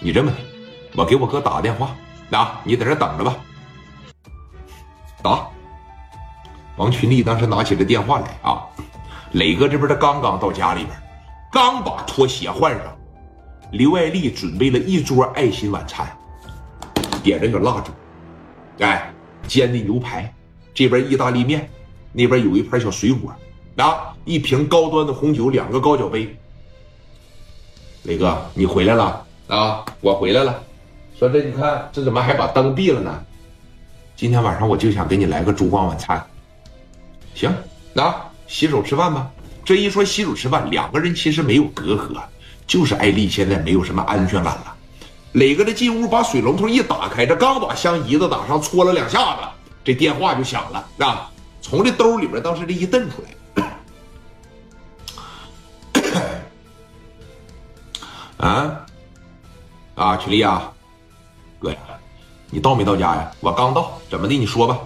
你这么的，我给我哥打个电话，啊，你在这等着吧。打。王群力当时拿起了电话来啊，磊哥这边他刚刚到家里边，刚把拖鞋换上，刘爱丽准备了一桌爱心晚餐，点着个蜡烛，哎，煎的牛排，这边意大利面，那边有一盘小水果，啊，一瓶高端的红酒，两个高脚杯。磊哥，你回来了啊！我回来了。说这你看，这怎么还把灯闭了呢？今天晚上我就想给你来个烛光晚餐。行，那洗手吃饭吧。这一说洗手吃饭，两个人其实没有隔阂，就是艾丽现在没有什么安全感了。磊哥这进屋把水龙头一打开，这刚把香姨子打上，搓了两下子，这电话就响了，啊，从这兜里边当时这一瞪出来，啊，啊，曲丽啊，哥呀，你到没到家呀？我刚到，怎么的？你说吧。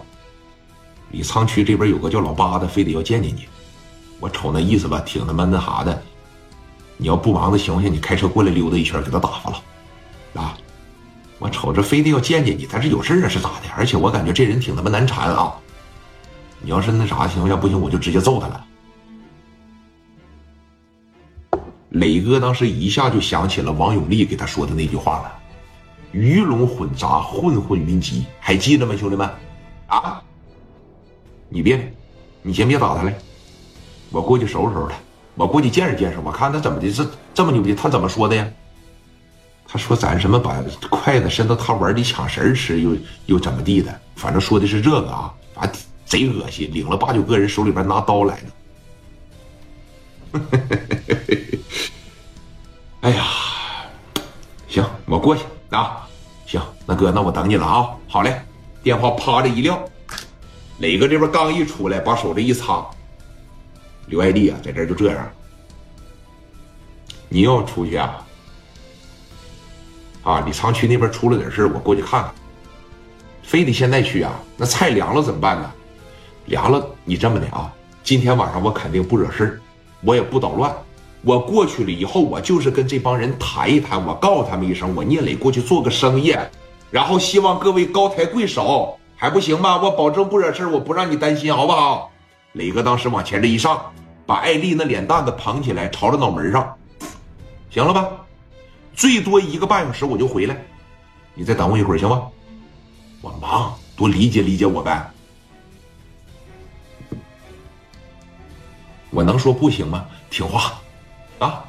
李沧区这边有个叫老八的，非得要见见你。我瞅那意思吧，挺他妈那啥的。你要不忙的情况下，你开车过来溜达一圈，给他打发了。啊，我瞅着非得要见见你，他是有事啊，是咋的？而且我感觉这人挺他妈难缠啊。你要是那啥情况下不行，我就直接揍他了。磊哥当时一下就想起了王永利给他说的那句话了：“鱼龙混杂，混混云集。”还记得吗，兄弟们？啊？你别，你先别打他了，我过去收拾收拾他，我过去见识见识，我看他怎么的，这这么牛逼，他怎么说的呀？他说咱什么把筷子伸到他碗里抢食吃，又又怎么地的？反正说的是这个啊，反正贼恶心，领了八九个人手里边拿刀来的。哎呀，行，我过去啊，行，那哥，那我等你了啊，好嘞，电话啪的一撂。磊哥这边刚一出来，把手这一擦，刘爱丽啊，在这就这样。你要出去啊？啊，李沧区那边出了点事我过去看看。非得现在去啊？那菜凉了怎么办呢？凉了，你这么的啊？今天晚上我肯定不惹事我也不捣乱。我过去了以后，我就是跟这帮人谈一谈，我告诉他们一声，我聂磊过去做个生意，然后希望各位高抬贵手。还不行吗？我保证不惹事我不让你担心，好不好？磊哥当时往前这一上，把艾丽那脸蛋子捧起来，朝着脑门上，行了吧？最多一个半小时我就回来，你再等我一会儿行吗？我忙，多理解理解我呗。我能说不行吗？听话，啊！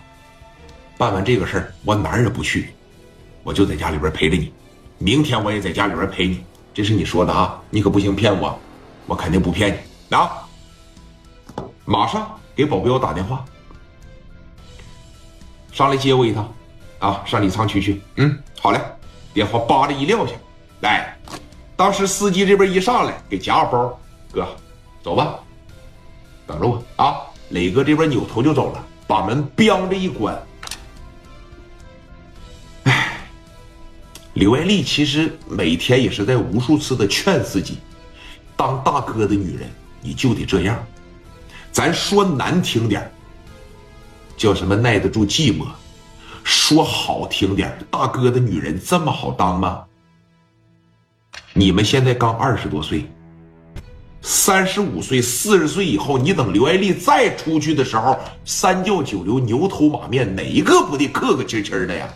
办完这个事儿，我哪儿也不去，我就在家里边陪着你。明天我也在家里边陪你。这是你说的啊，你可不行骗我，我肯定不骗你啊！马上给保镖打电话，上来接我一趟，啊，上李沧区去。嗯，好嘞，电话叭的一撂下，来，当时司机这边一上来，给夹个包，哥，走吧，等着我啊！磊哥这边扭头就走了，把门“咣”着一关。刘爱丽其实每天也是在无数次的劝自己，当大哥的女人你就得这样，咱说难听点叫什么耐得住寂寞；说好听点大哥的女人这么好当吗？你们现在刚二十多岁，三十五岁、四十岁以后，你等刘爱丽再出去的时候，三教九流、牛头马面，哪一个不得客客气气的呀？